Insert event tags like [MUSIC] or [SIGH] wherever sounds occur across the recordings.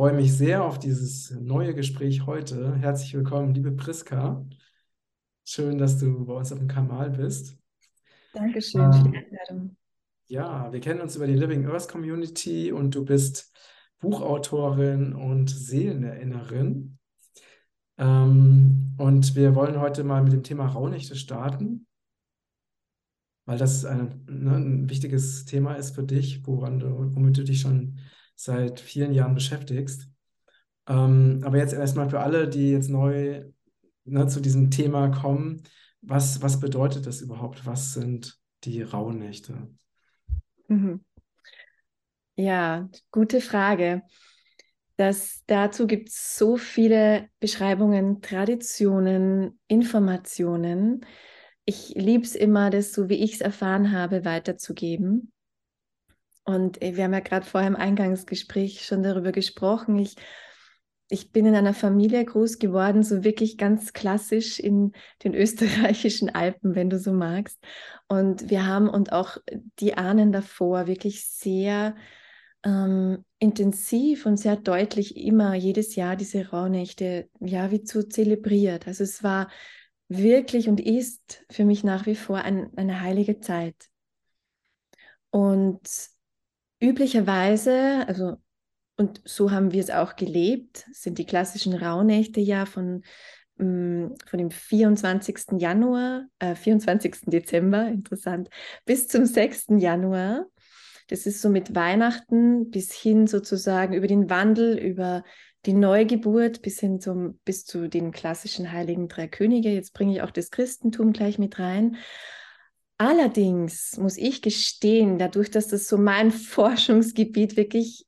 freue mich sehr auf dieses neue Gespräch heute. Herzlich willkommen, liebe Priska. Schön, dass du bei uns auf dem Kanal bist. Dankeschön für die Ähm, Einladung. ja, wir kennen uns über die Living Earth Community und du bist Buchautorin und Seelenerinnerin. Ähm, und wir wollen heute mal mit dem Thema Rauhnächte starten, weil das ein, ne, ein wichtiges Thema ist für dich, woran du, womit du dich schon seit vielen Jahren beschäftigst. Ähm, aber jetzt erstmal für alle, die jetzt neu ne, zu diesem Thema kommen, was, was bedeutet das überhaupt? Was sind die Rauhnächte? Mhm. Ja, gute Frage. Das, dazu gibt es so viele Beschreibungen, Traditionen, Informationen. Ich liebe es immer, das so wie ich es erfahren habe, weiterzugeben. Und äh, wir haben ja gerade vorher im Eingangsgespräch schon darüber gesprochen. Ich, ich bin in einer Familie groß geworden, so wirklich ganz klassisch in den [LAUGHS] österreichischen Alpen, wenn du so magst. Und wir haben und auch die Ahnen davor wirklich sehr ähm, intensiv und sehr deutlich immer jedes Jahr diese Rauhnächte, ja, wie zu zelebriert. Also es war wirklich und ist für mich nach wie vor ein, eine heilige Zeit. Und üblicherweise, also und so haben wir es auch gelebt, sind die klassischen Rauhnächte ja von, mm, von dem 24. Januar, äh, 24. Dezember, interessant, bis zum 6. Januar. Das ist so mit Weihnachten bis hin sozusagen über den Wandel, über die Neugeburt bis hin zum, bis zu den klassischen Heiligen Drei Könige. Jetzt bringe ich auch das Christentum gleich mit rein. Allerdings muss ich gestehen, dadurch, dass das so mein [LAUGHS] Forschungsgebiet wirklich,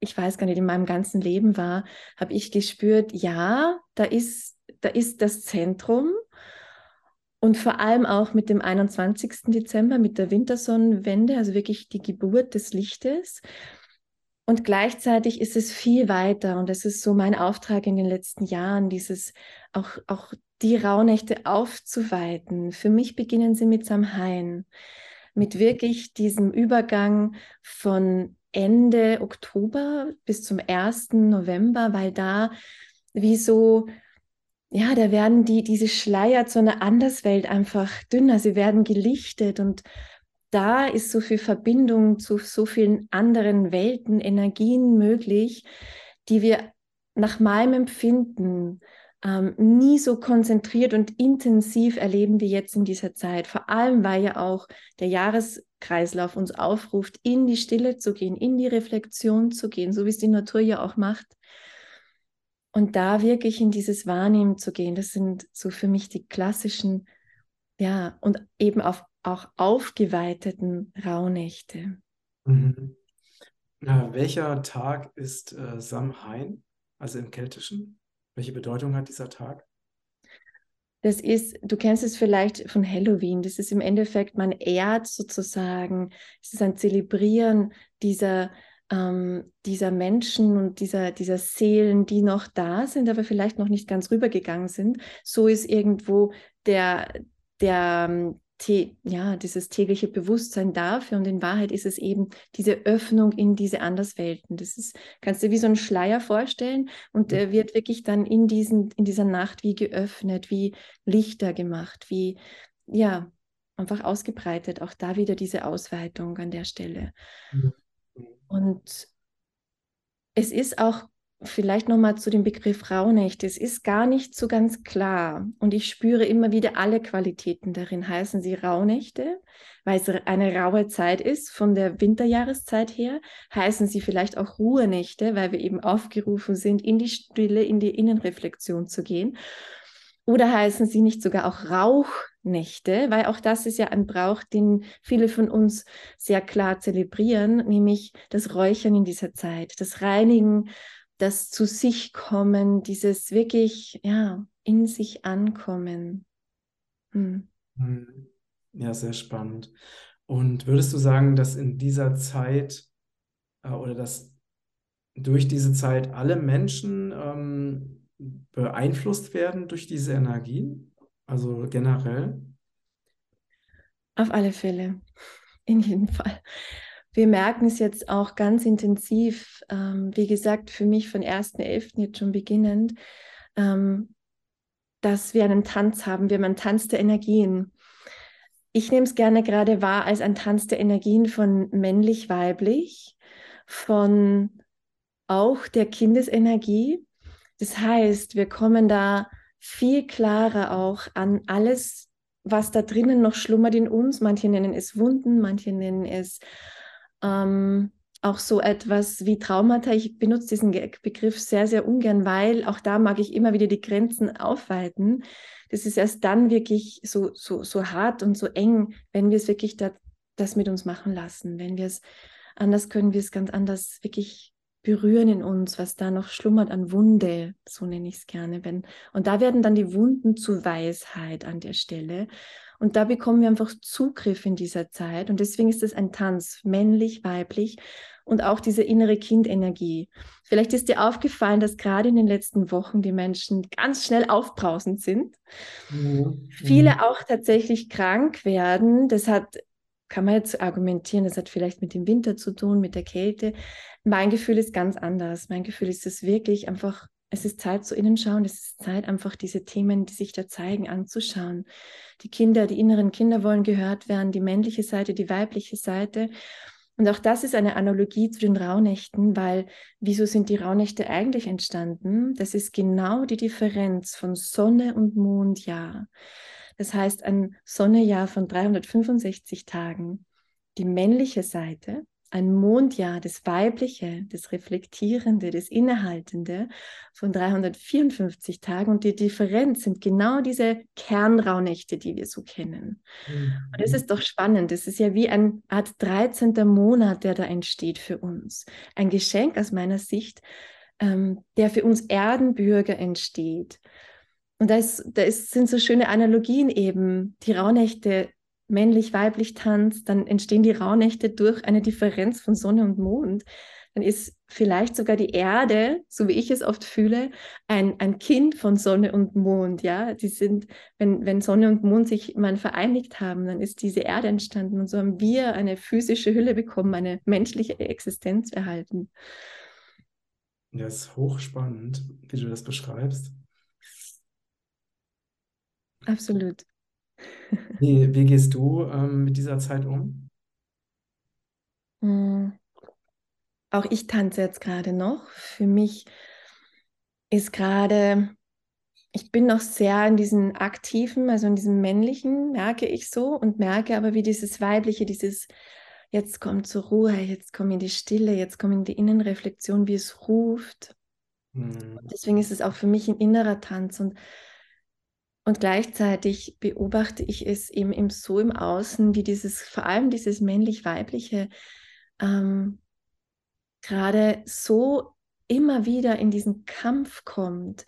ich weiß gar nicht, in meinem ganzen Leben war, habe ich gespürt, ja, da ist, da ist das Zentrum und vor allem auch mit dem 21. Dezember, mit der Wintersonnenwende, also wirklich die Geburt des Lichtes. Und gleichzeitig ist es viel weiter und das ist so mein Auftrag in den letzten Jahren, dieses auch, auch die Rauhnächte aufzuweiten. Für mich beginnen sie mit Samhain, mit wirklich diesem Übergang von Ende Oktober bis zum 1. November, weil da wie so ja, da werden die, diese Schleier zu einer Anderswelt einfach dünner, sie werden gelichtet und da ist so viel Verbindung zu so vielen anderen Welten, Energien möglich, die wir nach meinem Empfinden ähm, nie so konzentriert und intensiv erleben wie jetzt in dieser Zeit. Vor allem, weil ja auch der Jahreskreislauf uns aufruft, in die Stille zu gehen, in die Reflexion zu gehen, so wie es die Natur ja auch macht. Und da wirklich in dieses Wahrnehmen zu gehen, das sind so für mich die klassischen, ja, und eben auf, auch aufgeweiteten Rauhnächte. Mhm. Ja, welcher Tag ist äh, Samhain, also im Keltischen? Welche Bedeutung hat dieser Tag? Das ist, du kennst es vielleicht von Halloween, das ist im Endeffekt, man ehrt sozusagen, es ist ein Zelebrieren dieser ähm, dieser Menschen und dieser, dieser Seelen, die noch da sind, aber vielleicht noch nicht ganz rübergegangen sind. So ist irgendwo der, der, ähm, ja, dieses tägliche Bewusstsein dafür und in Wahrheit ist es eben diese Öffnung in diese Anderswelten. Das ist, kannst du dir wie so einen Schleier vorstellen und der wird wirklich dann in, diesen, in dieser Nacht wie geöffnet, wie Lichter gemacht, wie, ja, einfach ausgebreitet. Auch da wieder diese Ausweitung an der Stelle. Mhm. Und es ist auch vielleicht nochmal zu dem Begriff Rauhnächte. Es ist gar nicht so ganz klar. Und ich spüre immer wieder alle Qualitäten darin. Heißen sie Rauhnächte, weil es eine raue Zeit ist von der Winterjahreszeit her. Heißen sie vielleicht auch Ruhenächte, weil wir eben aufgerufen sind, in die Stille, in die Innenreflexion zu gehen. Oder heißen sie nicht sogar auch Rauchnächte, weil auch das ist ja ein Brauch, den viele von uns sehr klar zelebrieren, nämlich das Räuchern in dieser Zeit, das Reinigen, das zu sich kommen, dieses wirklich, ja, in sich ankommen. Hm. hm. Ja, sehr spannend. Und würdest du sagen, dass in dieser Zeit äh, oder dass durch diese Zeit alle Menschen ähm, beeinflusst werden durch diese Energien? Also generell? Auf alle Fälle, in jedem Fall. Wir merken es jetzt auch ganz intensiv, ähm, wie gesagt, für mich von 1.11. jetzt schon beginnend, ähm, dass wir einen Tanz haben. Wir haben einen Tanz der Energien. Ich nehme es gerne gerade wahr als ein Tanz der Energien von männlich-weiblich, von auch der Kindesenergie. Das heißt, wir kommen da viel klarer auch an alles, was da drinnen noch schlummert in uns. Manche nennen es Wunden, manche nennen es ähm, auch so etwas wie Traumata. Ich benutze diesen Begriff sehr, sehr ungern, weil auch da mag ich immer wieder die Grenzen aufweiten. Das ist erst dann wirklich so, so, so hart und so eng, wenn wir es wirklich da, das mit uns machen lassen. Wenn wir es anders können, wir es ganz anders wirklich berühren in uns, was da noch schlummert an Wunde, so nenne ich es gerne. Wenn, und da werden dann die Wunden zu Weisheit an der Stelle. Und da bekommen wir einfach Zugriff in dieser Zeit. Und deswegen ist es ein Tanz, männlich, weiblich und auch diese innere Kindenergie. Vielleicht ist dir aufgefallen, dass gerade in den letzten Wochen die Menschen ganz schnell aufbrausend sind. Mhm. Viele mhm. auch tatsächlich krank werden. Das hat kann man jetzt argumentieren, das hat vielleicht mit dem Winter zu tun, mit der Kälte. Mein Gefühl ist ganz anders. Mein Gefühl ist es wirklich einfach, es ist Zeit zu innen schauen, es ist Zeit einfach diese Themen, die sich da zeigen, anzuschauen. Die Kinder, die inneren Kinder wollen gehört werden, die männliche Seite, die weibliche Seite. Und auch das ist eine Analogie zu den Rauhnächten, weil wieso sind die Rauhnächte eigentlich entstanden? Das ist genau die Differenz von Sonne und Mondjahr. Das heißt, ein Sonnejahr von 365 Tagen, die männliche Seite, ein Mondjahr, das Weibliche, das Reflektierende, das Innehaltende von 354 Tagen. Und die Differenz sind genau diese Kernrauhnächte, die wir so kennen. Mhm. Und das ist doch spannend. Das ist ja wie eine Art 13. Monat, der da entsteht für uns. Ein Geschenk aus meiner Sicht, ähm, der für uns Erdenbürger entsteht. Und da, ist, da ist, sind so schöne Analogien eben. Die Rauhnächte männlich-weiblich Tanz, dann entstehen die Rauhnächte durch eine Differenz von Sonne und Mond. Dann ist vielleicht sogar die Erde, so wie ich es oft fühle, ein, ein Kind von Sonne und Mond. Ja, die sind, wenn, wenn Sonne und Mond sich mal vereinigt haben, dann ist diese Erde entstanden und so haben wir eine physische Hülle bekommen, eine menschliche Existenz erhalten. Das ist hochspannend, wie du das beschreibst. Absolut. Wie, wie gehst du ähm, mit dieser Zeit um? Hm. Auch ich tanze jetzt gerade noch. Für mich ist gerade, ich bin noch sehr in diesem aktiven, also in diesem männlichen, merke ich so und merke aber, wie dieses weibliche, dieses jetzt kommt zur Ruhe, jetzt komm in die Stille, jetzt komm in die Innenreflexion, wie es ruft. Mhm. Deswegen ist es auch für mich ein innerer Tanz und und gleichzeitig beobachte ich es eben, eben so im Außen, wie dieses, vor allem dieses männlich-weibliche, ähm, gerade so immer wieder in diesen Kampf kommt.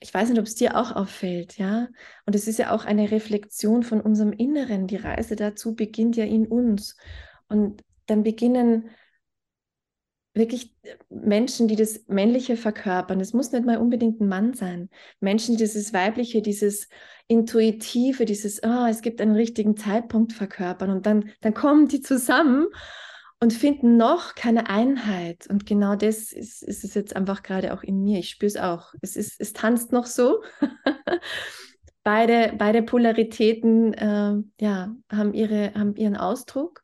Ich weiß nicht, ob es dir auch auffällt, ja. Und es ist ja auch eine Reflexion von unserem Inneren. Die Reise dazu beginnt ja in uns. Und dann beginnen wirklich Menschen, die das Männliche verkörpern. Es muss nicht mal unbedingt ein Mann sein. Menschen, die dieses Weibliche, dieses Intuitive, dieses, oh, es gibt einen richtigen Zeitpunkt verkörpern. Und dann, dann kommen die zusammen und finden noch keine Einheit. Und genau das ist, ist es jetzt einfach gerade auch in mir. Ich spüre es auch. Es, ist, es tanzt noch so. [LAUGHS] beide, beide Polaritäten äh, ja, haben, ihre, haben ihren Ausdruck.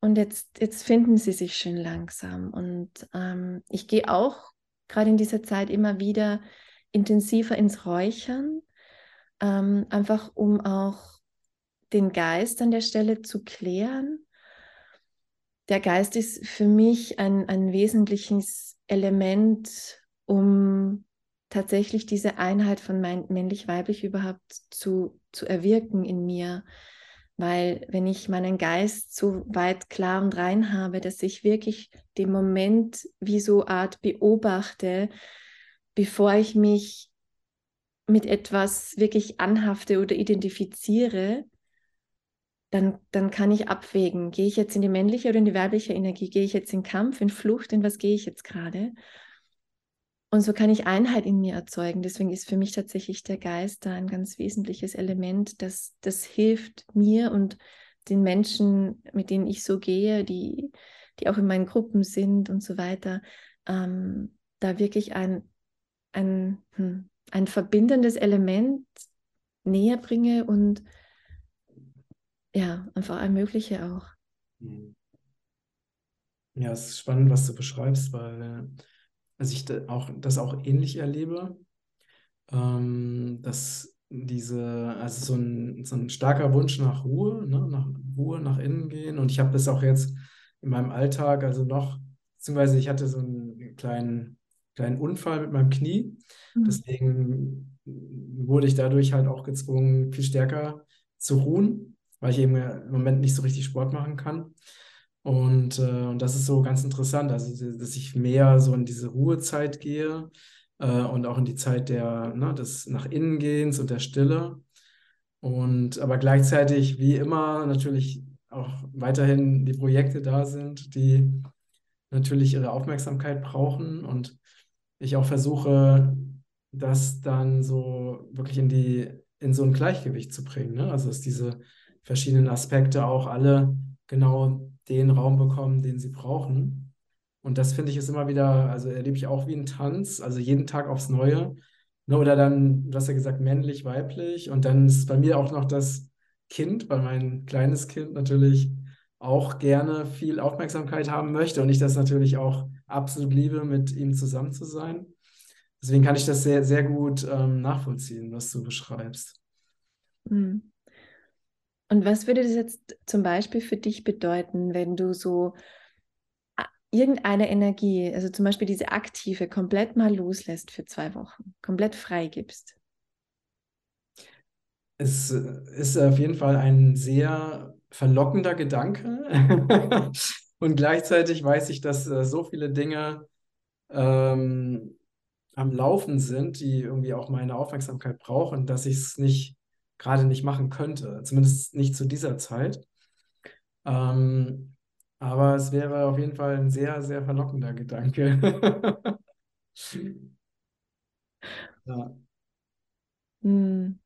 Und jetzt, jetzt finden sie sich schön langsam. Und ähm, ich gehe auch gerade in dieser Zeit immer wieder intensiver ins Räuchern, ähm, einfach um auch den Geist an der Stelle zu klären. Der Geist ist für mich ein, ein wesentliches Element, um tatsächlich diese Einheit von männlich-weiblich überhaupt zu, zu erwirken in mir. Weil wenn ich meinen Geist so weit klar und rein habe, dass ich wirklich den Moment wie so Art beobachte, bevor ich mich mit etwas wirklich anhafte oder identifiziere, dann, dann kann ich abwägen, gehe ich jetzt in die männliche oder in die weibliche Energie, gehe ich jetzt in Kampf, in Flucht, in was gehe ich jetzt gerade? Und so kann ich Einheit in mir erzeugen. Deswegen ist für mich tatsächlich der Geist da ein ganz wesentliches Element, das, das hilft mir und den Menschen, mit denen ich so gehe, die, die auch in meinen Gruppen sind und so weiter, ähm, da wirklich ein, ein, hm, ein verbindendes Element näher bringe und ja, einfach ermögliche auch. Mhm. Ja, es ist spannend, was du beschreibst, weil also ich auch, das auch ähnlich erlebe, ähm, dass diese, also so ein, so ein starker Wunsch nach Ruhe, ne, nach Ruhe, nach innen gehen. Und ich habe das auch jetzt in meinem Alltag, also noch, beziehungsweise ich hatte so einen kleinen, kleinen Unfall mit meinem Knie. Mhm. Deswegen wurde ich dadurch halt auch gezwungen, viel stärker zu ruhen, weil ich eben im Moment nicht so richtig Sport machen kann. Und, äh, und das ist so ganz interessant, also dass ich mehr so in diese Ruhezeit gehe äh, und auch in die Zeit der, ne, des nach innen gehens und der Stille. Und aber gleichzeitig, wie immer, natürlich auch weiterhin die Projekte da sind, die natürlich ihre Aufmerksamkeit brauchen und ich auch versuche, das dann so wirklich in die, in so ein Gleichgewicht zu bringen. Ne? Also dass diese verschiedenen Aspekte auch alle genau den Raum bekommen, den sie brauchen. Und das finde ich ist immer wieder, also erlebe ich auch wie ein Tanz, also jeden Tag aufs Neue. Ne, oder dann, du hast ja gesagt, männlich, weiblich. Und dann ist bei mir auch noch das Kind, weil mein kleines Kind natürlich auch gerne viel Aufmerksamkeit haben möchte und ich das natürlich auch absolut liebe, mit ihm zusammen zu sein. Deswegen kann ich das sehr, sehr gut ähm, nachvollziehen, was du beschreibst. Mhm. Und was würde das jetzt zum Beispiel für dich bedeuten, wenn du so irgendeine Energie, also zum Beispiel diese aktive, komplett mal loslässt für zwei Wochen, komplett freigibst? Es ist auf jeden Fall ein sehr verlockender Gedanke. [LAUGHS] Und gleichzeitig weiß ich, dass äh, so viele Dinge ähm, am Laufen sind, die irgendwie auch meine Aufmerksamkeit brauchen, dass ich es nicht gerade nicht machen könnte. Zumindest nicht zu dieser Zeit. Ähm, aber es wäre auf jeden Fall ein sehr, sehr verlockender Gedanke. [LAUGHS] ja. Hm.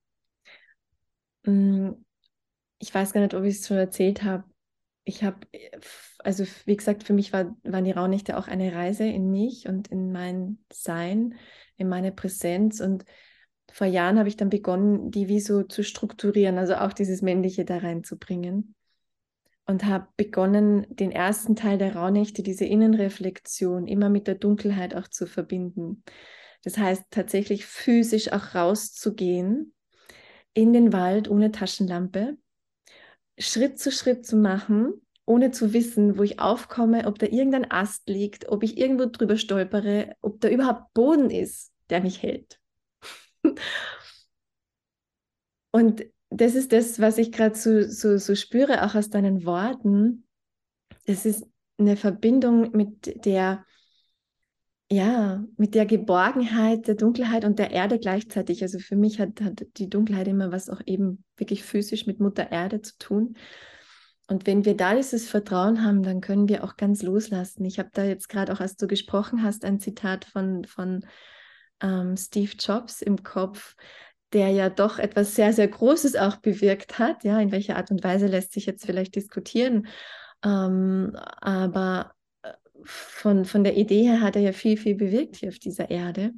Hm. Ich weiß gar nicht, ob ich es schon erzählt habe. Ich habe, also wie gesagt, für mich war, waren die Rauhnächte auch eine Reise in mich und in mein Sein, in meine Präsenz. Und vor Jahren habe ich dann begonnen, die wie so zu strukturieren, also auch dieses Männliche da reinzubringen und habe begonnen, den ersten Teil der Rauhnächte, diese Innenreflexion, immer mit der Dunkelheit auch zu verbinden. Das heißt, tatsächlich physisch auch rauszugehen in den Wald ohne Taschenlampe, Schritt zu Schritt zu machen, ohne zu wissen, wo ich aufkomme, ob da irgendein Ast liegt, ob ich irgendwo drüber stolpere, ob da überhaupt Boden ist, der mich hält. Und das ist das, was ich gerade so, so, so spüre, auch aus deinen Worten. Das ist eine Verbindung mit der, ja, mit der Geborgenheit, der Dunkelheit und der Erde gleichzeitig. Also für mich hat, hat die Dunkelheit immer was auch eben wirklich physisch mit Mutter Erde zu tun. Und wenn wir da dieses Vertrauen haben, dann können wir auch ganz loslassen. Ich habe da jetzt gerade auch, als du gesprochen hast, ein Zitat von, von ähm, Steve Jobs im Kopf, der ja doch etwas sehr, sehr Großes auch bewirkt hat. Ja, in welcher Art und Weise lässt sich jetzt vielleicht diskutieren. Ähm, aber äh, von, von der Idee her hat er ja viel, viel bewirkt hier auf dieser Erde,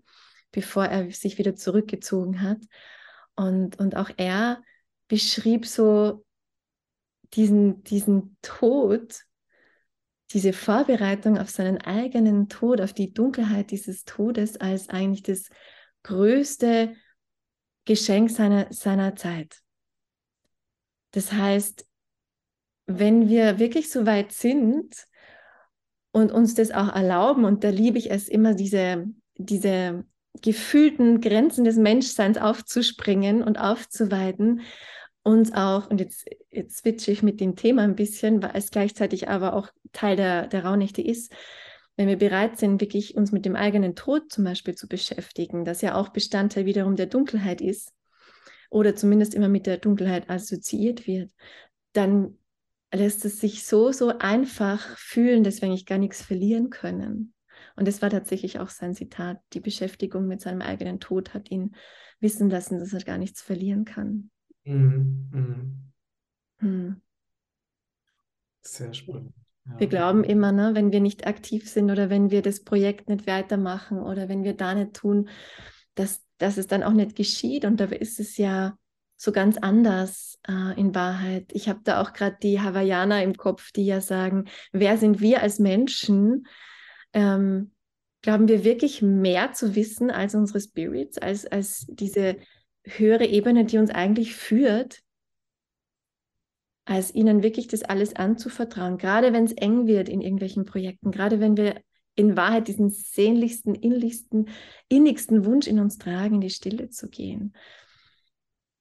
bevor er sich wieder zurückgezogen hat. Und, und auch er beschrieb so diesen, diesen Tod, diese Vorbereitung auf seinen eigenen Tod, auf die Dunkelheit dieses Todes als eigentlich das größte Geschenk seiner, seiner Zeit. Das heißt, wenn wir wirklich so weit sind und uns das auch erlauben, und da liebe ich es immer, diese, diese gefühlten Grenzen des Menschseins aufzuspringen und aufzuweiten, uns auch, und jetzt, jetzt switche ich mit dem Thema ein bisschen, weil es gleichzeitig aber auch Teil der, der Rauhnächte ist, wenn wir bereit sind, wirklich uns mit dem eigenen Tod zum Beispiel zu beschäftigen, das ja auch Bestandteil wiederum der Dunkelheit ist oder zumindest immer mit der Dunkelheit assoziiert wird, dann lässt es sich so, so einfach fühlen, dass wir eigentlich gar nichts verlieren können. Und das war tatsächlich auch sein Zitat. Die Beschäftigung mit seinem eigenen Tod hat ihn wissen lassen, dass er gar nichts verlieren kann. Mhm. Mhm. Hm. Sehr spannend. Ja. Wir glauben immer, ne, wenn wir nicht aktiv sind oder wenn wir das Projekt nicht weitermachen oder wenn wir da nicht tun, dass, dass es dann auch nicht geschieht. Und dabei ist es ja so ganz anders äh, in Wahrheit. Ich habe da auch gerade die Hawaiianer im Kopf, die ja sagen, wer sind wir als Menschen? Ähm, glauben wir wirklich mehr zu wissen als unsere Spirits, als, als diese höhere Ebene, die uns eigentlich führt, als ihnen wirklich das alles anzuvertrauen, gerade wenn es eng wird in irgendwelchen Projekten, gerade wenn wir in Wahrheit diesen sehnlichsten, innerlichsten, innigsten Wunsch in uns tragen, in die Stille zu gehen.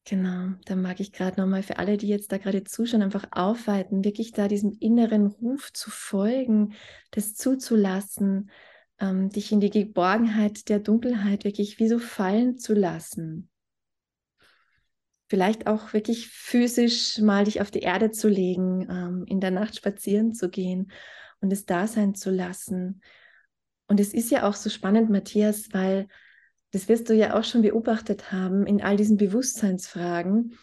Genau, da mag ich gerade nochmal für alle, die jetzt da gerade zuschauen, einfach aufweiten, wirklich da diesem inneren Ruf zu folgen, das zuzulassen, ähm, dich in die Geborgenheit der Dunkelheit wirklich wie so fallen zu lassen. Vielleicht auch wirklich physisch mal dich auf die Erde zu legen, ähm, in der Nacht spazieren zu gehen und es da sein zu lassen. Und es ist ja auch so spannend, Matthias, weil das wirst du ja auch schon beobachtet haben in all diesen Bewusstseinsfragen,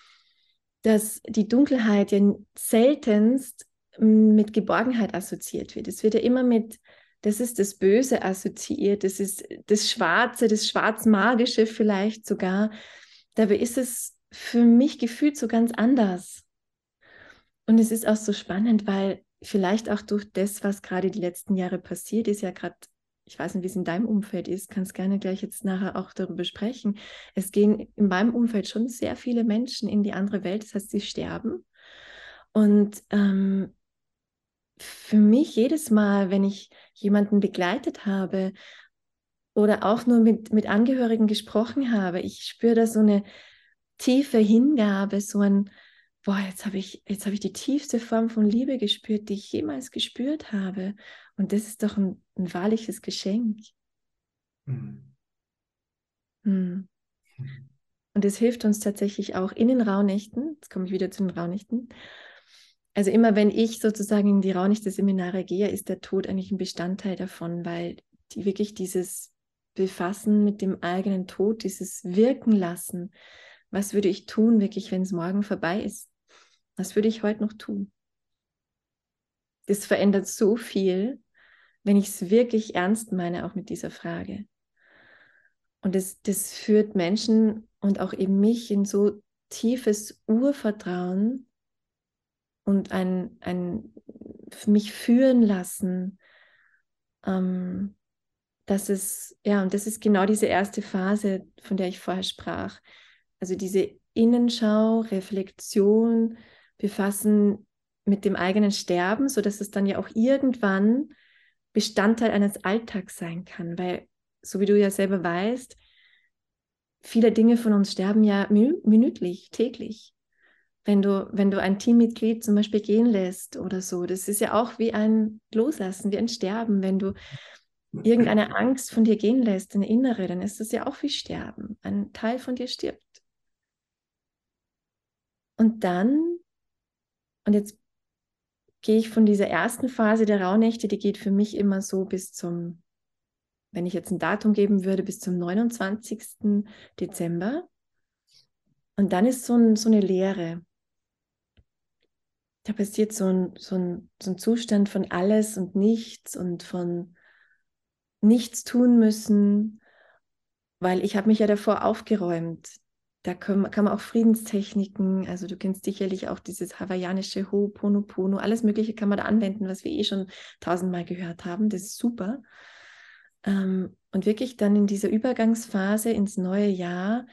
dass die Dunkelheit ja seltenst mit Geborgenheit assoziiert wird. Es wird ja immer mit, das ist das Böse assoziiert, das ist das Schwarze, das Schwarzmagische vielleicht sogar. Dabei ist es für mich gefühlt so ganz anders. Und es ist auch so spannend, weil vielleicht auch durch das, was gerade die letzten Jahre passiert ist, ja gerade ich weiß nicht, wie es in deinem Umfeld ist, kannst gerne gleich jetzt nachher auch darüber sprechen. Es gehen in meinem Umfeld schon sehr viele Menschen in die andere Welt, das heißt, sie sterben. Und ähm, für mich jedes Mal, wenn ich jemanden begleitet habe oder auch nur mit, mit Angehörigen gesprochen habe, ich spüre da so eine tiefe Hingabe, so ein, boah, jetzt habe ich, jetzt habe ich die tiefste Form von Liebe gespürt, die ich jemals gespürt habe. Und das ist doch ein, ein wahrliches Geschenk. Mhm. Mhm. Und es hilft uns tatsächlich auch in den Rauhnächten, jetzt komme ich wieder zu den Rauhnächten. Also immer wenn ich sozusagen in die Rauhnächte-Seminare gehe, ist der Tod eigentlich ein Bestandteil davon, weil die wirklich dieses Befassen mit dem eigenen Tod, dieses Wirken lassen, was würde ich tun, wirklich, wenn es morgen vorbei ist? Was würde ich heute noch tun? Das verändert so viel, wenn ich es wirklich ernst meine, auch mit dieser Frage. Und das, das führt Menschen und auch eben mich in so tiefes Urvertrauen und ein, ein mich führen lassen, ähm, dass es, ja, und das ist genau diese erste Phase, von der ich vorher sprach. Also diese Innenschau, Reflexion, befassen mit dem eigenen Sterben, sodass es dann ja auch irgendwann Bestandteil eines Alltags sein kann, weil, so wie du ja selber weißt, viele Dinge von uns sterben ja minütlich, täglich. Wenn du, wenn du ein Teammitglied zum Beispiel gehen lässt oder so, das ist ja auch wie ein Loslassen, wie ein Sterben. Wenn du irgendeine Angst von dir gehen lässt, eine innere, dann ist das ja auch wie Sterben. Ein Teil von dir stirbt. Und dann, und jetzt gehe ich von dieser ersten Phase der Rauhnächte, die geht für mich immer so bis zum, wenn ich jetzt ein Datum geben würde, bis zum 29. Dezember. Und dann ist so, ein, so eine Leere. Da passiert so ein, so, ein, so ein Zustand von alles und nichts und von nichts tun müssen, weil ich habe mich ja davor aufgeräumt da kann, kann man auch Friedenstechniken, also du kennst sicherlich auch dieses hawaiianische Ho'oponopono, alles Mögliche kann man da anwenden, was wir eh schon tausendmal gehört haben. Das ist super. Ähm, und wirklich dann in dieser Übergangsphase ins neue Jahr,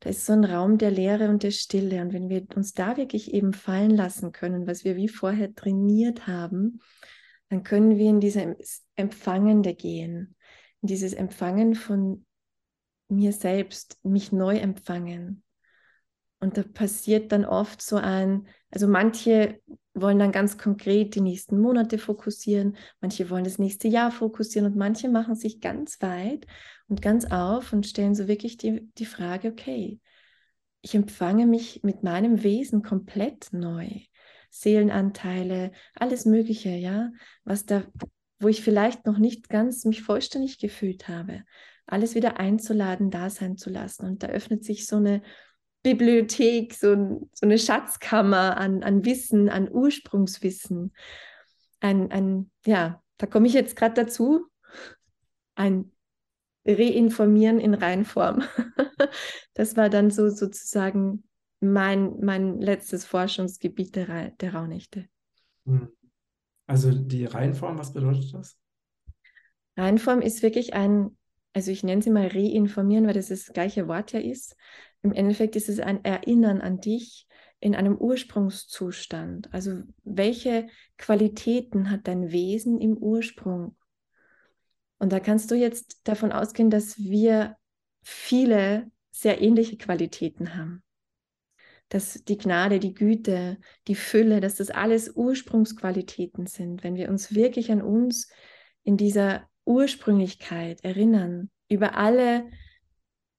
da ist so ein Raum der Leere und der Stille. Und wenn wir uns da wirklich eben fallen lassen können, was wir wie vorher trainiert haben, dann können wir in dieses Empfangende gehen, in dieses Empfangen von mir selbst, mich neu empfangen. Und da passiert dann oft so ein, also manche wollen dann ganz konkret die nächsten Monate fokussieren, manche wollen das nächste Jahr fokussieren und manche machen sich ganz weit und ganz auf und stellen so wirklich die, die Frage, okay, ich empfange mich mit meinem Wesen komplett neu. Seelenanteile, alles Mögliche, ja, was da, wo ich vielleicht noch nicht ganz mich vollständig gefühlt habe alles wieder einzuladen, da sein zu lassen. Und da öffnet sich so eine Bibliothek, so, so eine Schatzkammer an, an Wissen, an Ursprungswissen. ein, ein, ja, da komme ich jetzt gerade dazu, ein Reinformieren in Reinform. [LAUGHS] das war dann so sozusagen mein, mein letztes Forschungsgebiet der, der Rauhnächte. Hm. Also die Reinform, was bedeutet das? Reinform ist wirklich ein, also ich nenne sie mal reinformieren, weil das das gleiche Wort ja ist. Im Endeffekt ist es ein Erinnern an dich in einem Ursprungszustand. Also welche Qualitäten hat dein Wesen im Ursprung? Und da kannst du jetzt davon ausgehen, dass wir viele sehr ähnliche Qualitäten haben. Dass die Gnade, die Güte, die Fülle, dass das alles Ursprungsqualitäten sind. Wenn wir uns wirklich an uns in dieser Ursprünglichkeit erinnern, über alle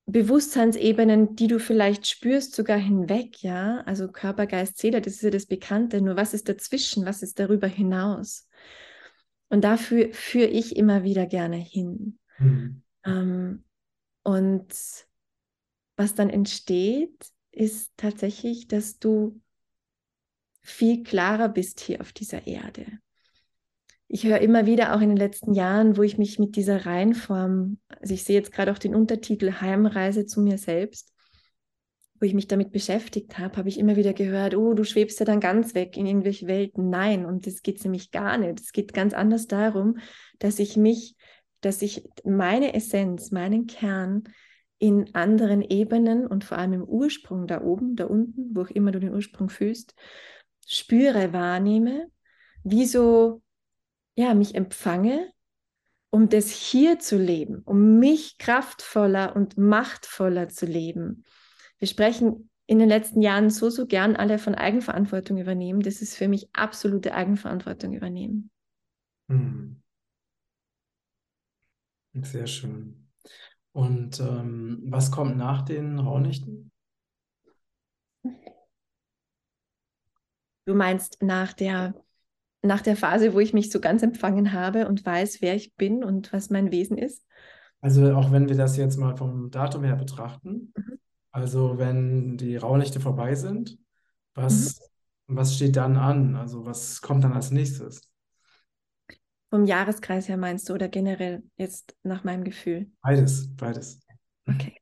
Bewusstseinsebenen, die du vielleicht spürst, sogar hinweg, ja, also Körper, Geist, Seele, das ist ja das Bekannte, nur was ist dazwischen, was ist darüber hinaus? Und dafür führe ich immer wieder gerne hin. Mhm. Ähm, und was dann entsteht, ist tatsächlich, dass du viel klarer bist hier auf dieser Erde. Ich höre immer wieder auch in den letzten Jahren, wo ich mich mit dieser Reihenform, also ich sehe jetzt gerade auch den Untertitel Heimreise zu mir selbst, wo ich mich damit beschäftigt habe, habe ich immer wieder gehört, oh, du schwebst ja dann ganz weg in irgendwelche Welten. Nein, und das geht nämlich gar nicht. Es geht ganz anders darum, dass ich mich, dass ich meine Essenz, meinen Kern in anderen Ebenen und vor allem im Ursprung da oben, da unten, wo auch immer du den Ursprung fühlst, spüre, wahrnehme, wie so, ja, mich empfange, um das hier zu leben, um mich kraftvoller und machtvoller zu leben wir sprechen in den letzten Jahren so, so gern alle von Eigenverantwortung übernehmen. Das ist für mich absolute Eigenverantwortung übernehmen. Hm. Sehr schön. Und ähm, was kommt nach den Raunichten? Du meinst nach der, nach der Phase, wo ich mich so ganz empfangen habe und weiß, wer ich bin und was mein Wesen ist? Also auch wenn wir das jetzt mal vom Datum her betrachten, mhm. Also wenn die Rauhnächte vorbei sind, was, mhm. was steht dann an? Also was kommt dann als nächstes? Vom Jahreskreis her meinst du oder generell jetzt nach meinem Gefühl? Beides, beides. Okay.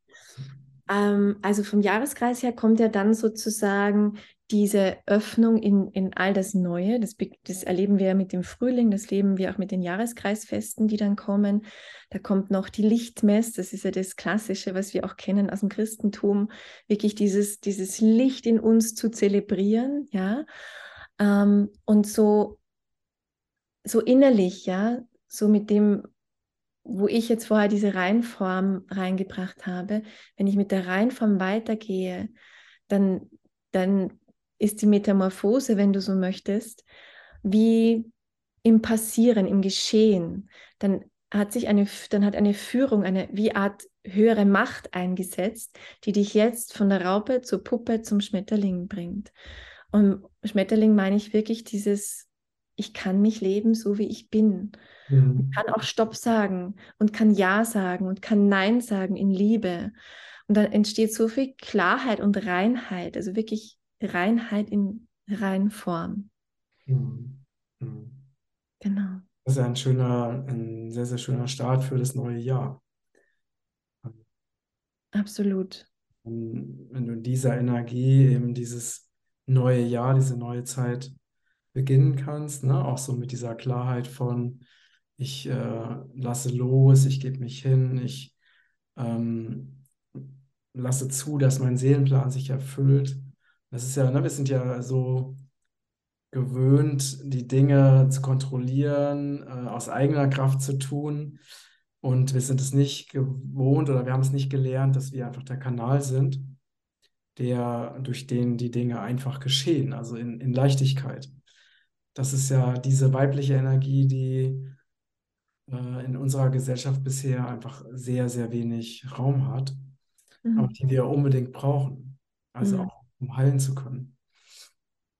Ähm, also vom Jahreskreis her kommt ja dann sozusagen diese Öffnung in, in all das Neue, das, das erleben wir mit dem Frühling, das leben wir auch mit den Jahreskreisfesten, die dann kommen. Da kommt noch die Lichtmess, das ist ja das Klassische, was wir auch kennen aus dem Christentum, wirklich dieses, dieses Licht in uns zu zelebrieren, ja. Ähm, und so, so innerlich, ja, so mit dem, wo ich jetzt vorher diese Reihenform reingebracht habe, wenn ich mit der Reihenform weitergehe, dann, dann ist die Metamorphose, wenn du so möchtest, wie im Passieren, im Geschehen. Dann hat sich eine, dann hat eine Führung, eine wie Art höhere Macht eingesetzt, die dich jetzt von der Raupe zur Puppe zum Schmetterling bringt. Und Schmetterling meine ich wirklich dieses, ich kann mich leben, so wie ich bin. Mhm. Ich kann auch Stopp sagen und kann Ja sagen und kann Nein sagen in Liebe. Und dann entsteht so viel Klarheit und Reinheit, also wirklich Reinheit in Reinform. Mhm. Mhm. Genau. Das ist ein schöner, ein sehr, sehr schöner Start für das neue Jahr. Absolut. Und wenn du in dieser Energie eben dieses neue Jahr, diese neue Zeit beginnen kannst, ne? auch so mit dieser Klarheit von, ich äh, lasse los, ich gebe mich hin, ich ähm, lasse zu, dass mein Seelenplan sich erfüllt das ist ja, ne, wir sind ja so gewöhnt, die Dinge zu kontrollieren, äh, aus eigener Kraft zu tun. Und wir sind es nicht gewohnt oder wir haben es nicht gelernt, dass wir einfach der Kanal sind, der, durch den die Dinge einfach geschehen, also in, in Leichtigkeit. Das ist ja diese weibliche Energie, die äh, in unserer Gesellschaft bisher einfach sehr, sehr wenig Raum hat, mhm. aber die wir unbedingt brauchen. Also mhm. auch um heilen zu können.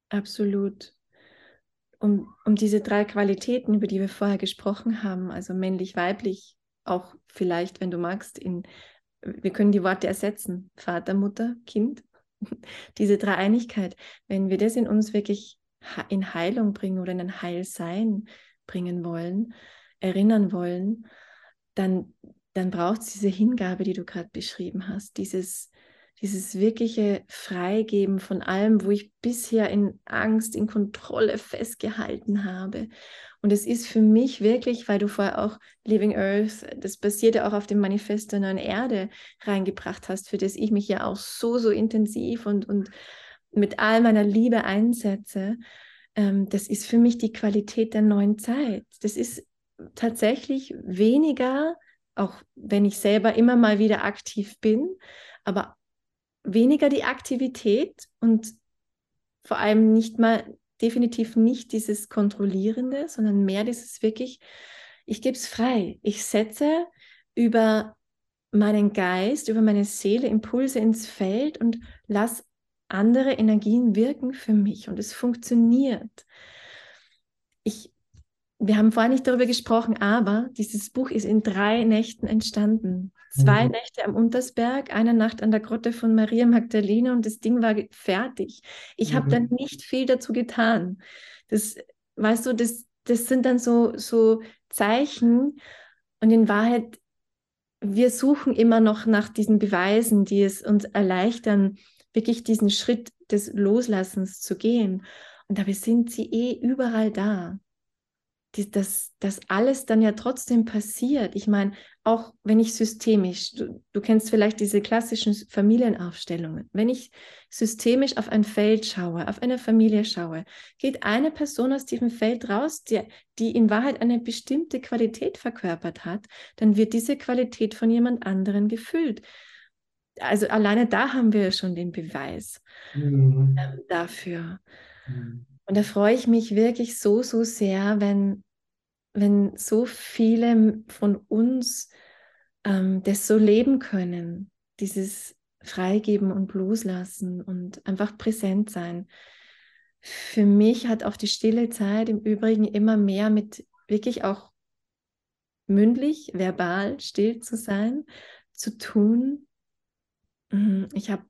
Absolut. Um, um diese drei Qualitäten, über die wir vorher gesprochen haben, also männlich, weiblich, auch vielleicht, wenn du magst, in, wir können die Worte ersetzen, Vater, Mutter, Kind, [LAUGHS] diese Dreieinigkeit, wenn wir das in uns wirklich in Heilung bringen oder in ein Heilsein bringen wollen, erinnern wollen, dann, dann braucht es diese Hingabe, die du gerade beschrieben hast, dieses, dieses wirkliche Freigeben von allem, wo ich bisher in Angst, in Kontrolle festgehalten habe. Und es ist für mich wirklich, weil du vorher auch Living Earth, das basiert ja auch auf dem Manifest der neuen Erde reingebracht hast, für das ich mich ja auch so, so intensiv und, und mit all meiner Liebe einsetze. Ähm, das ist für mich die Qualität der neuen Zeit. Das ist tatsächlich weniger, auch wenn ich selber immer mal wieder aktiv bin, aber weniger die Aktivität und vor allem nicht mal, definitiv nicht dieses Kontrollierende, sondern mehr dieses wirklich, ich gebe es frei. Ich setze über meinen Geist, über meine Seele Impulse ins Feld und lasse andere Energien wirken für mich und es funktioniert. Ich wir haben vorher nicht darüber gesprochen, aber dieses Buch ist in drei Nächten entstanden. Zwei mhm. Nächte am Untersberg, eine Nacht an der Grotte von Maria Magdalena und das Ding war fertig. Ich mhm. habe dann nicht viel dazu getan. Das, weißt du, das, das sind dann so, so Zeichen und in Wahrheit, wir suchen immer noch nach diesen Beweisen, die es uns erleichtern, wirklich diesen Schritt des Loslassens zu gehen. Und dabei sind sie eh überall da die, dass das alles dann ja trotzdem passiert. Ich meine, auch wenn ich systemisch, du, du kennst vielleicht diese klassischen Familienaufstellungen, wenn ich systemisch auf ein Feld schaue, auf eine Familie schaue, geht eine Person aus diesem Feld raus, die, die in Wahrheit eine bestimmte Qualität verkörpert hat, dann wird diese Qualität von jemand anderen gefüllt. Also alleine da haben wir schon den Beweis mhm. Ähm, dafür. Mhm. Und da freue ich mich wirklich so, so sehr, wenn, wenn so viele von uns ähm, das so leben können, dieses Freigeben und Loslassen und einfach präsent sein. Für mich hat auch die stille Zeit im Übrigen immer mehr mit wirklich auch mündlich, verbal still zu sein, zu tun. Mhm, ich habe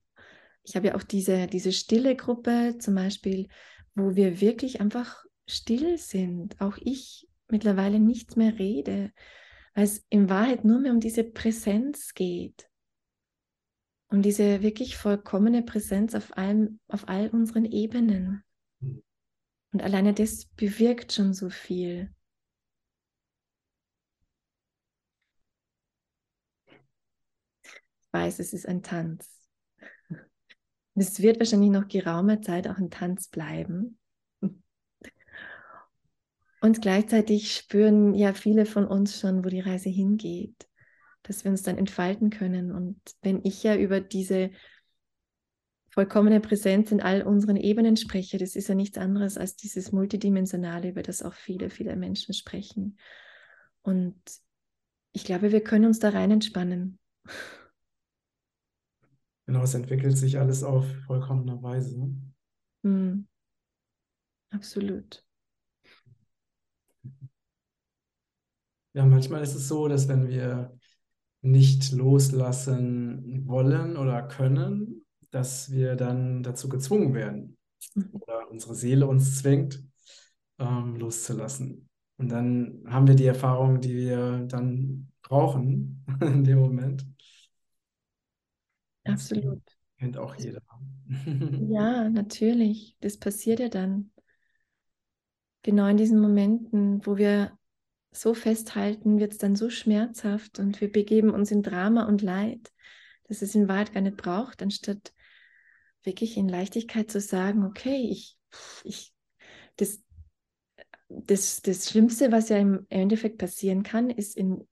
ich hab ja auch diese, diese stille Gruppe zum Beispiel, wo wir wirklich einfach still sind. Auch ich mittlerweile nichts mehr rede, weil es in Wahrheit nur mehr um diese Präsenz geht. Um diese wirklich vollkommene Präsenz auf, allem, auf all unseren Ebenen. Und alleine das bewirkt schon so viel. Ich weiß, es ist ein Tanz. [LAUGHS] Es wird wahrscheinlich noch geraume Zeit auch ein Tanz bleiben. Und gleichzeitig spüren ja viele von uns schon, wo die Reise hingeht, dass wir uns dann entfalten können. Und wenn ich ja über diese vollkommene Präsenz in all unseren Ebenen spreche, das ist ja nichts anderes als dieses Multidimensionale, über das auch viele, viele Menschen sprechen. Und ich glaube, wir können uns da rein entspannen. Genau, es entwickelt sich alles auf vollkommener Weise. Mm. Absolut. Ja, manchmal ist es so, dass wenn wir nicht loslassen wollen oder können, dass wir dann dazu gezwungen werden mhm. oder unsere Seele uns zwingt, ähm, loszulassen. Und dann haben wir die Erfahrung, die wir dann brauchen [LAUGHS] in dem Moment. Absolut. Das kennt auch jeder. [LAUGHS] ja, natürlich. Das passiert ja dann. Genau in diesen Momenten, wo wir so festhalten, wird es dann so schmerzhaft und wir begeben uns in Drama und Leid, dass es in Wahrheit gar nicht braucht, anstatt wirklich in Leichtigkeit zu sagen, okay, ich, ich, das, das, das Schlimmste, was ja im Endeffekt passieren kann, ist in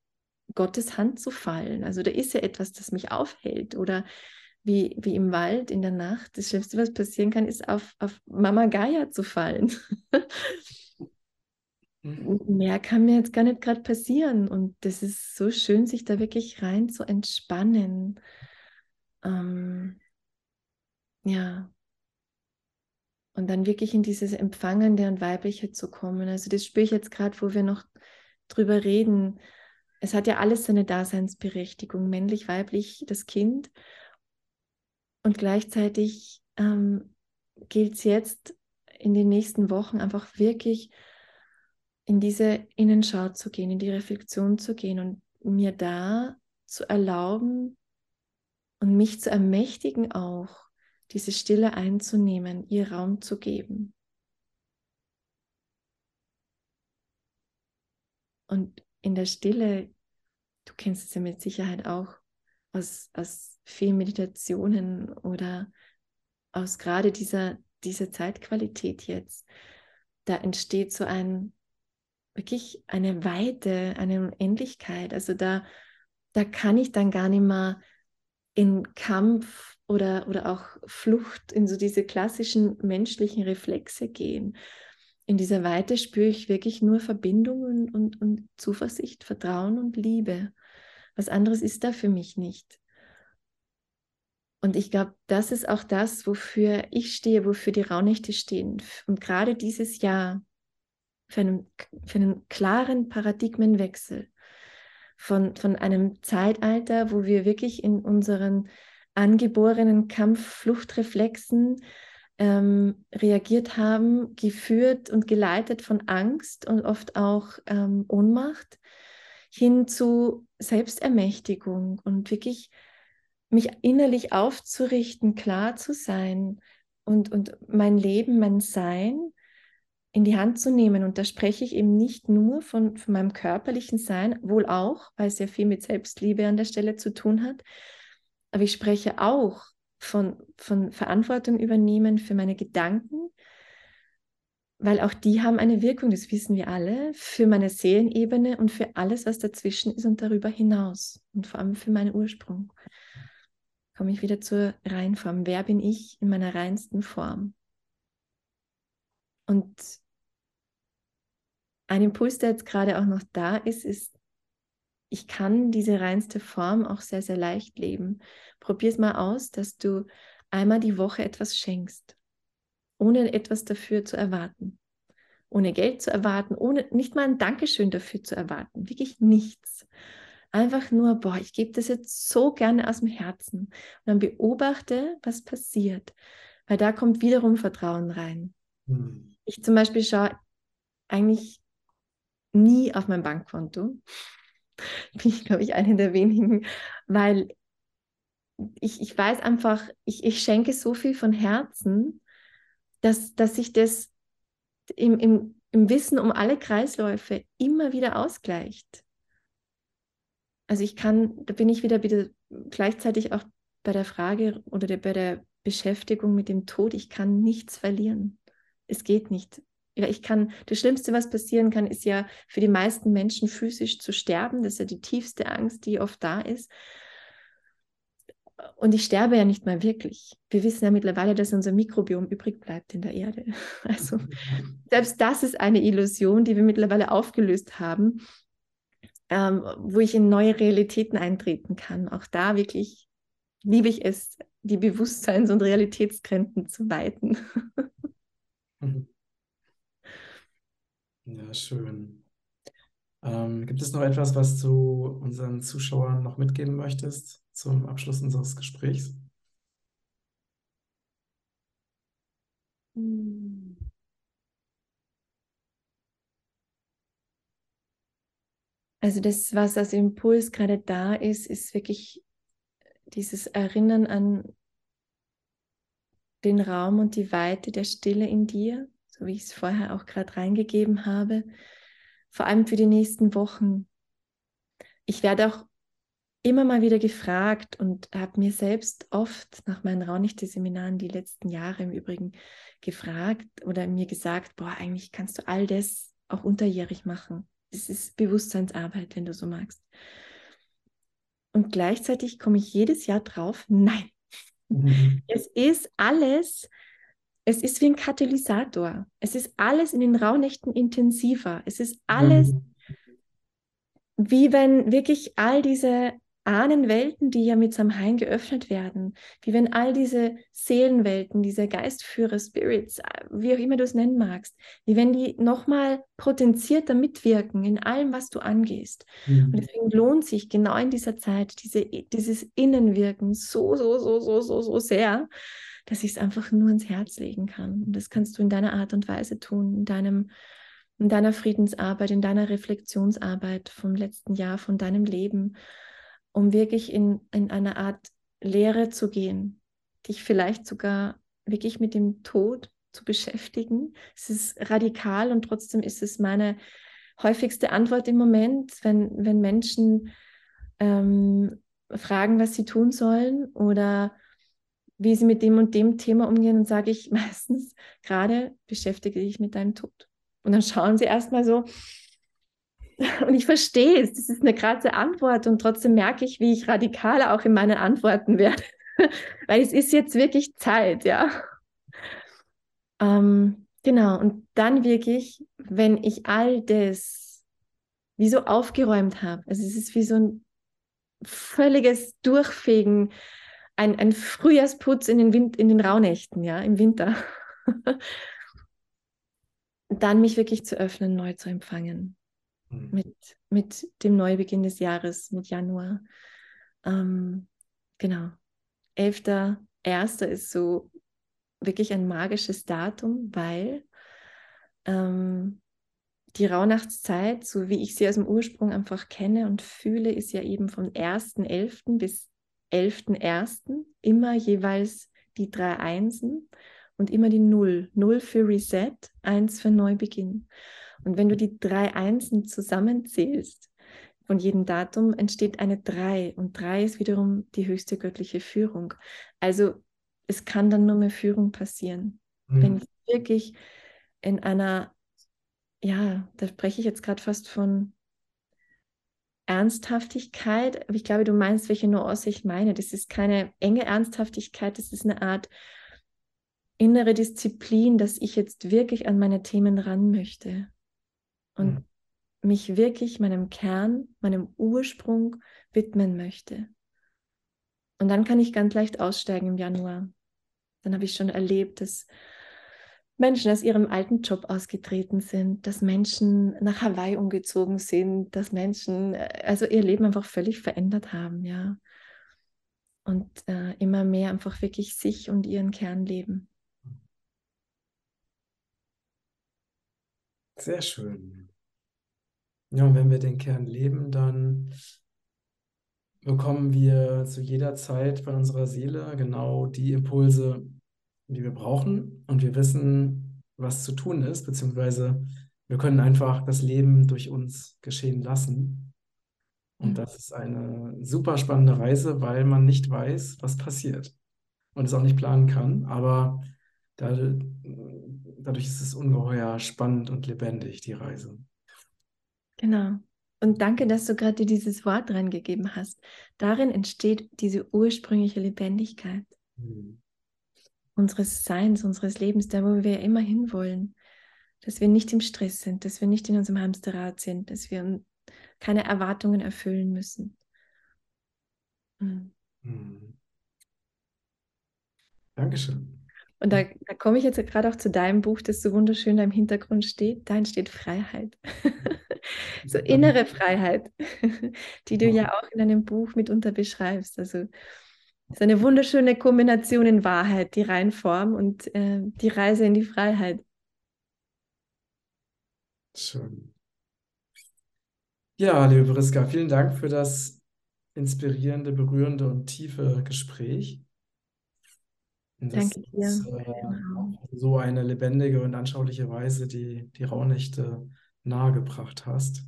Gottes Hand zu fallen. Also da ist ja etwas, das mich aufhält oder wie, wie im Wald in der Nacht. Das Schlimmste, was passieren kann, ist auf, auf Mama Gaia zu fallen. [LAUGHS] Mhm. Mehr kann mir jetzt gar nicht gerade passieren. Und das ist so schön, sich da wirklich rein zu entspannen. Ähm, ja. Und dann wirklich in dieses Empfangende und Weibliche zu kommen. Also das spüre ich jetzt gerade, wo wir noch drüber reden. Es hat ja alles seine Daseinsberechtigung, männlich, weiblich, das Kind. Und gleichzeitig ähm, gilt es jetzt, in den nächsten Wochen einfach wirklich in diese Innenschau zu gehen, in die Reflexion zu gehen und mir da zu erlauben und mich zu ermächtigen auch, diese Stille einzunehmen, ihr Raum zu geben. Und in der Stille, du kennst es ja mit Sicherheit auch aus, aus vielen Meditationen oder aus gerade dieser, dieser Zeitqualität jetzt, da entsteht so ein, wirklich eine Weite, eine Unendlichkeit. Also da, da kann ich dann gar nicht mehr in Kampf oder, oder auch Flucht in so diese klassischen menschlichen Reflexe gehen. In dieser Weite spüre ich wirklich nur Verbindung und, und, und Zuversicht, Vertrauen und Liebe. Was anderes ist da für mich nicht. Und ich glaube, das ist auch das, wofür ich stehe, wofür die Raunächte stehen. Und gerade dieses Jahr für einen, für einen klaren Paradigmenwechsel von, von einem Zeitalter, wo wir wirklich in unseren angeborenen Kampf-Fluchtreflexen ähm, reagiert haben, geführt und geleitet von Angst und oft auch ähm, Ohnmacht, hin zu Selbstermächtigung und wirklich mich innerlich aufzurichten, klar zu sein und, und mein Leben, mein Sein in die Hand zu nehmen. Und da spreche ich eben nicht nur von, von meinem körperlichen Sein, wohl auch, weil es ja viel mit Selbstliebe an der Stelle zu tun hat, aber ich spreche auch von, von Verantwortung übernehmen für meine Gedanken, weil auch die haben eine Wirkung, das wissen wir alle, für meine Seelenebene und für alles, was dazwischen ist und darüber hinaus und vor allem für meinen Ursprung komme ich wieder zur Reinform. Wer bin ich in meiner reinsten Form? Und ein Impuls, der jetzt gerade auch noch da ist, ist, ich kann diese reinste Form auch sehr, sehr leicht leben. Probier es mal aus, dass du einmal die Woche etwas schenkst, ohne etwas dafür zu erwarten. Ohne Geld zu erwarten, ohne nicht mal ein Dankeschön dafür zu erwarten. Wirklich nichts. Einfach nur, boah, ich gebe das jetzt so gerne aus dem Herzen. Und dann beobachte, was passiert. Weil da kommt wiederum Vertrauen rein. Mhm. Ich zum Beispiel schaue eigentlich nie auf mein Bankkonto. [LAUGHS] Bin ich, glaube ich, eine der wenigen, weil ich, ich weiß einfach, ich, ich schenke so viel von Herzen, dass, dass sich das im, im, im Wissen um alle Kreisläufe immer wieder ausgleicht also ich kann, da bin ich wieder, wieder gleichzeitig auch bei der Frage oder der, bei der Beschäftigung mit dem Tod, ich kann nichts verlieren. Es geht nicht. Ich kann, das Schlimmste, was passieren kann, ist ja für die meisten Menschen physisch zu sterben. Das ist ja die tiefste Angst, die oft da ist. Und ich sterbe ja nicht mehr wirklich. Wir wissen ja mittlerweile, dass unser Mikrobiom übrig bleibt in der Erde. [LAUGHS] Also selbst das ist eine Illusion, die wir mittlerweile aufgelöst haben ähm, wo ich in neue Realitäten eintreten kann. Auch da wirklich liebe ich es, die Bewusstseins- und Realitätsgrenzen zu weiten. [LAUGHS] Ja, schön. Ähm, gibt es noch etwas, was du unseren Zuschauern noch mitgeben möchtest zum Abschluss unseres Gesprächs? Hm. Also das, was als Impuls gerade da ist, ist wirklich dieses Erinnern an den Raum und die Weite der Stille in dir, so wie ich es vorher auch gerade reingegeben habe, vor allem für die nächsten Wochen. Ich werde auch immer mal wieder gefragt und habe mir selbst oft nach meinen Raunichte-Seminaren die letzten Jahre im Übrigen gefragt oder mir gesagt, boah, eigentlich kannst du all das auch unterjährig machen es ist Bewusstseinsarbeit, wenn du so magst. Und gleichzeitig komme ich jedes Jahr drauf, nein. Mhm. Es ist alles, es ist wie ein Katalysator. Es ist alles in den Rauhnächten intensiver. Es ist alles mhm. wie wenn wirklich all diese Ahnenwelten, die ja mit Samhain geöffnet werden, wie wenn all diese Seelenwelten, diese Geistführer, Spirits, wie auch immer du es nennen magst, wie wenn die nochmal potenzierter mitwirken in allem, was du angehst. Mhm. Und deswegen lohnt sich genau in dieser Zeit diese, dieses Innenwirken so, so, so, so, so, so sehr, dass ich es einfach nur ins Herz legen kann. Und das kannst du in deiner Art und Weise tun, in deinem in deiner Friedensarbeit, in deiner Reflexionsarbeit vom letzten Jahr, von deinem Leben, um wirklich in, in eine Art Lehre zu gehen, dich vielleicht sogar wirklich mit dem Tod zu beschäftigen. Es ist radikal und trotzdem ist es meine häufigste Antwort im Moment, wenn, wenn Menschen ähm, fragen, was sie tun sollen oder wie sie mit dem und dem Thema umgehen, dann sage ich [LAUGHS] meistens, gerade beschäftige dich mit deinem Tod. Und dann schauen sie erstmal so, [LAUGHS] und ich verstehe es, das ist eine krasse Antwort und trotzdem merke ich, wie ich radikaler auch in meinen Antworten werde, [LAUGHS] weil es ist jetzt wirklich Zeit, ja. Ähm, genau, und dann wirklich, wenn ich all das wie so aufgeräumt habe, also es ist wie so ein völliges Durchfegen, ein, ein Frühjahrsputz in den, Wind, in den Rauhnächten, ja, im Winter. [LAUGHS] dann mich wirklich zu öffnen, neu zu empfangen. Mhm. Mit, mit dem Neubeginn des Jahres, mit Januar. Ähm, genau. 11.01. ist so wirklich ein magisches Datum, weil ähm, die Rauhnachtszeit, so wie ich sie aus dem Ursprung einfach kenne und fühle, ist ja eben vom 1.11. bis 11.01. immer jeweils die drei Einsen und immer die Null. Null für Reset, eins für Neubeginn. Und wenn du die drei Einsen zusammenzählst, von jedem Datum entsteht eine Drei und Drei ist wiederum die höchste göttliche Führung. Also es kann dann nur mehr Führung passieren. Mhm. Wenn ich wirklich in einer, ja, da spreche ich jetzt gerade fast von Ernsthaftigkeit, aber ich glaube, du meinst, welche Nuance ich meine. Das ist keine enge Ernsthaftigkeit, das ist eine Art innere Disziplin, dass ich jetzt wirklich an meine Themen ran möchte und mhm. mich wirklich meinem Kern, meinem Ursprung widmen möchte. Und dann kann ich ganz leicht aussteigen im Januar. Dann habe ich schon erlebt, dass Menschen aus ihrem alten Job ausgetreten sind, dass Menschen nach Hawaii umgezogen sind, dass Menschen äh, also ihr Leben einfach völlig verändert haben, ja. Und äh, immer mehr einfach wirklich sich und ihren Kern leben. Sehr schön. Ja, und wenn wir den Kern leben, dann bekommen wir zu jeder Zeit von unserer Seele genau die Impulse, die wir brauchen. Und wir wissen, was zu tun ist, beziehungsweise wir können einfach das Leben durch uns geschehen lassen. Und mhm. das ist eine super spannende Reise, weil man nicht weiß, was passiert und es auch nicht planen kann. Aber dadurch ist es ungeheuer spannend und lebendig, die Reise. Genau. Und danke, dass du gerade dieses Wort reingegeben hast. Darin entsteht diese ursprüngliche Lebendigkeit mhm. Unseres Seins, unseres Lebens, da wo wir immer hinwollen. Dass wir nicht im Stress sind, dass wir nicht in unserem Hamsterrad sind, dass wir keine Erwartungen erfüllen müssen. Mhm. Mhm. Dankeschön. Und da, da komme ich jetzt gerade auch zu deinem Buch, das so wunderschön da im Hintergrund steht. Da entsteht Freiheit. [LAUGHS] so innere Freiheit, [LAUGHS] die du ja auch in deinem Buch mitunter beschreibst. Also es ist eine wunderschöne Kombination in Wahrheit, die Reinform und äh, die Reise in die Freiheit. Schön. Ja, liebe Briska, vielen Dank für das inspirierende, berührende und tiefe Gespräch. Danke dir. Ist, äh, so eine lebendige und anschauliche Weise die, die Rauhnächte nahegebracht hast.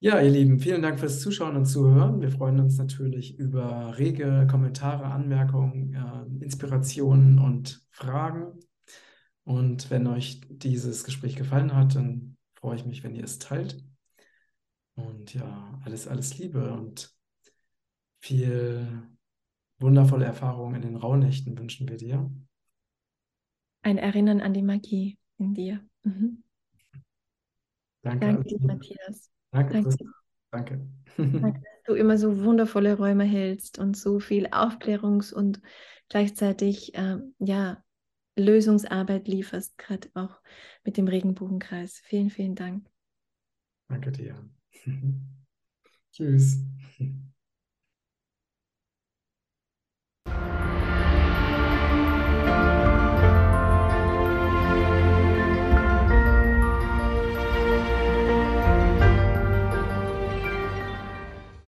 Ja, ihr Lieben, vielen Dank fürs Zuschauen und Zuhören. Wir freuen uns natürlich über rege Kommentare, Anmerkungen, äh, Inspirationen und Fragen. Und wenn euch dieses Gespräch gefallen hat, dann freue ich mich, wenn ihr es teilt. Und ja, alles, alles Liebe und viel wundervolle Erfahrungen in den Rauhnächten wünschen wir dir. Ein Erinnern an die Magie in dir. Mhm. Danke, Danke Matthias. Danke. Danke. Danke. Danke, [LAUGHS] dass du immer so wundervolle Räume hältst und so viel Aufklärungs- und gleichzeitig äh, ja, Lösungsarbeit lieferst, gerade auch mit dem Regenbogenkreis. Vielen, vielen Dank. Danke dir. [LAUGHS] Tschüss.